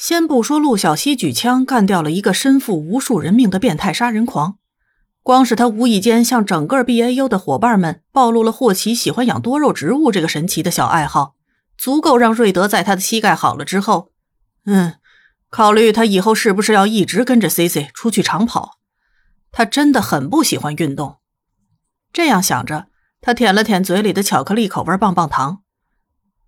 先不说陆小西举枪干掉了一个身负无数人命的变态杀人狂，光是他无意间向整个 BAU 的伙伴们暴露了霍奇喜欢养多肉植物这个神奇的小爱好，足够让瑞德在他的膝盖好了之后，嗯，考虑他以后是不是要一直跟着 C C 出去长跑。他真的很不喜欢运动。这样想着，他舔了舔嘴里的巧克力口味棒棒糖。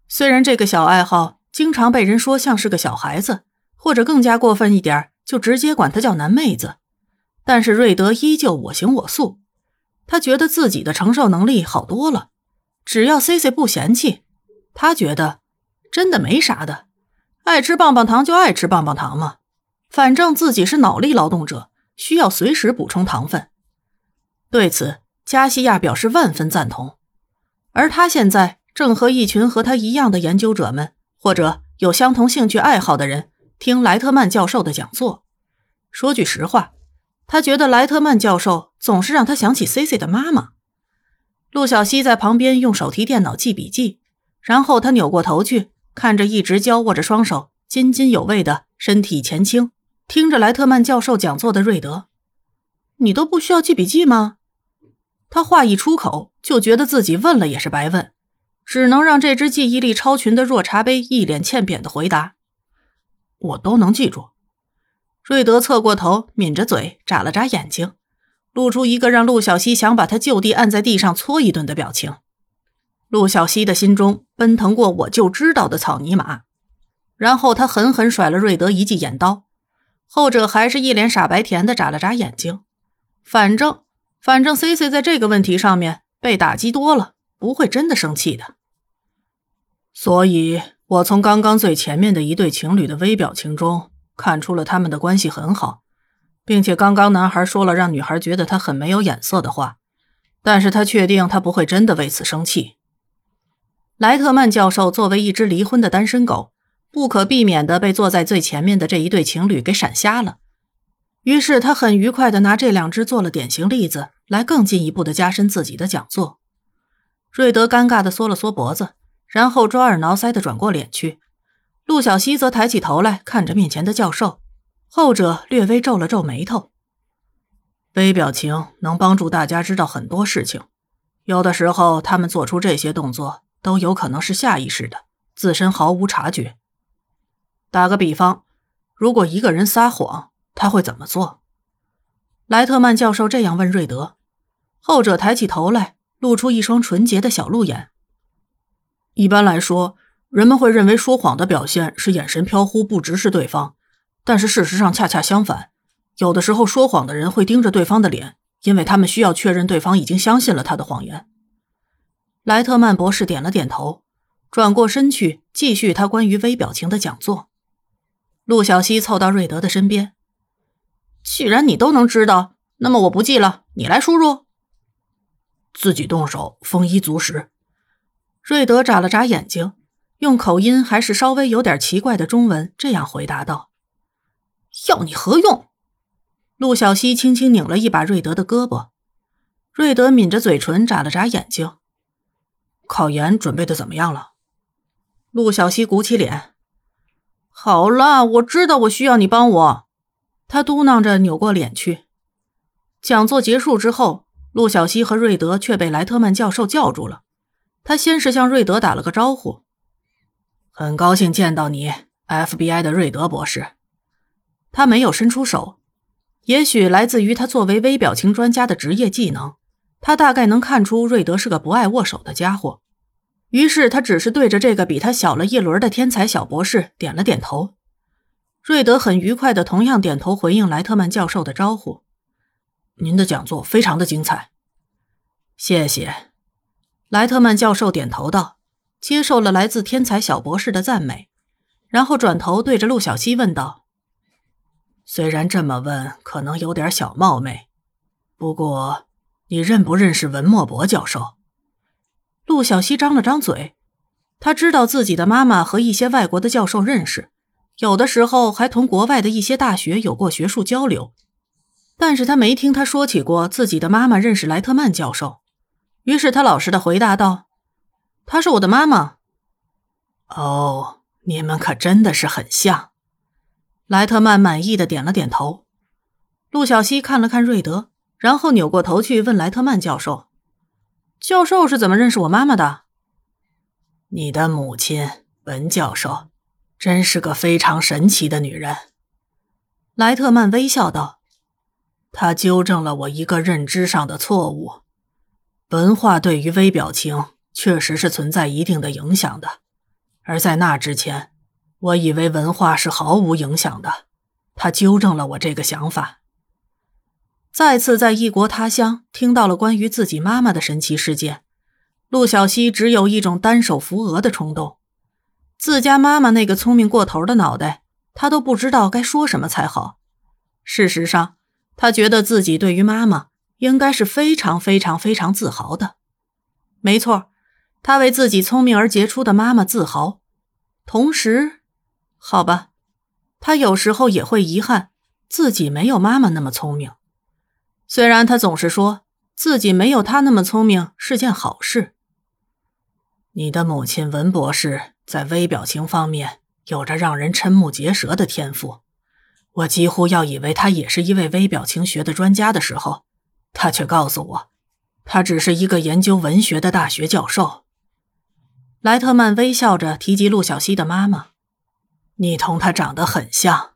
虽然这个小爱好经常被人说像是个小孩子，或者更加过分一点，就直接管她叫男妹子，但是瑞德依旧我行我素。他觉得自己的承受能力好多了，只要 C C 不嫌弃，他觉得真的没啥的。爱吃棒棒糖就爱吃棒棒糖嘛，反正自己是脑力劳动者，需要随时补充糖分。对此，加西亚表示万分赞同，而他现在。正和一群和他一样的研究者们，或者有相同兴趣爱好的人听莱特曼教授的讲座。说句实话，他觉得莱特曼教授总是让他想起 C C 的妈妈。陆小西在旁边用手提电脑记笔记，然后他扭过头去看着一直交握着双手、津津有味的身体前倾，听着莱特曼教授讲座的瑞德：“你都不需要记笔记吗？”他话一出口，就觉得自己问了也是白问。只能让这只记忆力超群的弱茶杯一脸欠扁的回答：“我都能记住。”瑞德侧过头，抿着嘴，眨了眨眼睛，露出一个让陆小西想把他就地按在地上搓一顿的表情。陆小西的心中奔腾过“我就知道”的草泥马，然后他狠狠甩了瑞德一记眼刀，后者还是一脸傻白甜的眨了眨眼睛。反正，反正 C C 在这个问题上面被打击多了。不会真的生气的，所以我从刚刚最前面的一对情侣的微表情中看出了他们的关系很好，并且刚刚男孩说了让女孩觉得他很没有眼色的话，但是他确定他不会真的为此生气。莱特曼教授作为一只离婚的单身狗，不可避免的被坐在最前面的这一对情侣给闪瞎了，于是他很愉快的拿这两只做了典型例子，来更进一步的加深自己的讲座。瑞德尴尬的缩了缩脖子，然后抓耳挠腮的转过脸去。陆小西则抬起头来看着面前的教授，后者略微皱了皱眉头。微表情能帮助大家知道很多事情，有的时候他们做出这些动作都有可能是下意识的，自身毫无察觉。打个比方，如果一个人撒谎，他会怎么做？莱特曼教授这样问瑞德，后者抬起头来。露出一双纯洁的小鹿眼。一般来说，人们会认为说谎的表现是眼神飘忽，不直视对方。但是事实上恰恰相反，有的时候说谎的人会盯着对方的脸，因为他们需要确认对方已经相信了他的谎言。莱特曼博士点了点头，转过身去继续他关于微表情的讲座。陆小西凑到瑞德的身边：“既然你都能知道，那么我不记了，你来输入。”自己动手，丰衣足食。瑞德眨了眨眼睛，用口音还是稍微有点奇怪的中文这样回答道：“要你何用？”陆小西轻轻拧了一把瑞德的胳膊。瑞德抿着嘴唇，眨了眨眼睛。考研准备的怎么样了？陆小西鼓起脸：“好了，我知道我需要你帮我。”他嘟囔着，扭过脸去。讲座结束之后。陆小西和瑞德却被莱特曼教授叫住了。他先是向瑞德打了个招呼：“很高兴见到你，FBI 的瑞德博士。”他没有伸出手，也许来自于他作为微表情专家的职业技能，他大概能看出瑞德是个不爱握手的家伙。于是他只是对着这个比他小了一轮的天才小博士点了点头。瑞德很愉快的同样点头回应莱特曼教授的招呼。您的讲座非常的精彩，谢谢。莱特曼教授点头道，接受了来自天才小博士的赞美，然后转头对着陆小西问道：“虽然这么问可能有点小冒昧，不过你认不认识文莫博教授？”陆小西张了张嘴，他知道自己的妈妈和一些外国的教授认识，有的时候还同国外的一些大学有过学术交流。但是他没听他说起过自己的妈妈认识莱特曼教授，于是他老实的回答道：“她是我的妈妈。”哦，你们可真的是很像。莱特曼满意的点了点头。陆小西看了看瑞德，然后扭过头去问莱特曼教授：“教授是怎么认识我妈妈的？”你的母亲文教授，真是个非常神奇的女人。莱特曼微笑道：“他纠正了我一个认知上的错误。文化对于微表情确实是存在一定的影响的，而在那之前，我以为文化是毫无影响的。他纠正了我这个想法。”再次在异国他乡听到了关于自己妈妈的神奇事件，陆小西只有一种单手扶额的冲动。自家妈妈那个聪明过头的脑袋，他都不知道该说什么才好。事实上，他觉得自己对于妈妈应该是非常非常非常自豪的。没错，他为自己聪明而杰出的妈妈自豪。同时，好吧，他有时候也会遗憾自己没有妈妈那么聪明。虽然他总是说自己没有他那么聪明是件好事。你的母亲文博士在微表情方面有着让人瞠目结舌的天赋，我几乎要以为他也是一位微表情学的专家的时候，他却告诉我，他只是一个研究文学的大学教授。莱特曼微笑着提及陆小西的妈妈：“你同她长得很像。”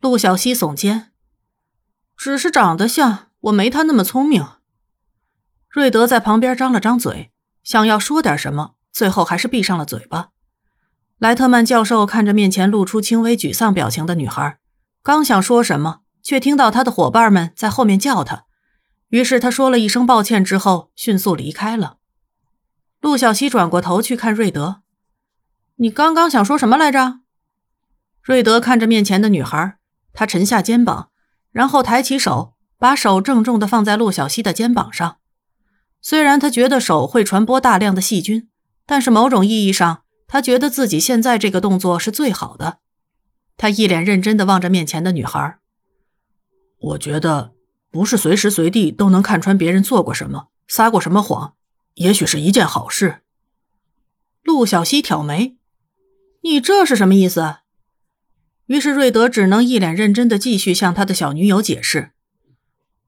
陆小西耸肩。只是长得像，我没他那么聪明。瑞德在旁边张了张嘴，想要说点什么，最后还是闭上了嘴巴。莱特曼教授看着面前露出轻微沮丧表情的女孩，刚想说什么，却听到他的伙伴们在后面叫他，于是他说了一声抱歉之后，迅速离开了。陆小西转过头去看瑞德：“你刚刚想说什么来着？”瑞德看着面前的女孩，他沉下肩膀。然后抬起手，把手郑重地放在陆小西的肩膀上。虽然他觉得手会传播大量的细菌，但是某种意义上，他觉得自己现在这个动作是最好的。他一脸认真地望着面前的女孩。我觉得不是随时随地都能看穿别人做过什么、撒过什么谎，也许是一件好事。陆小西挑眉：“你这是什么意思？”于是瑞德只能一脸认真的继续向他的小女友解释：“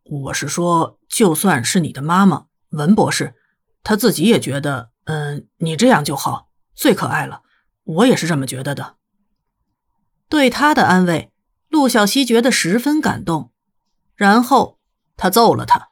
我是说，就算是你的妈妈文博士，她自己也觉得，嗯，你这样就好，最可爱了。我也是这么觉得的。”对他的安慰，陆小西觉得十分感动，然后他揍了他。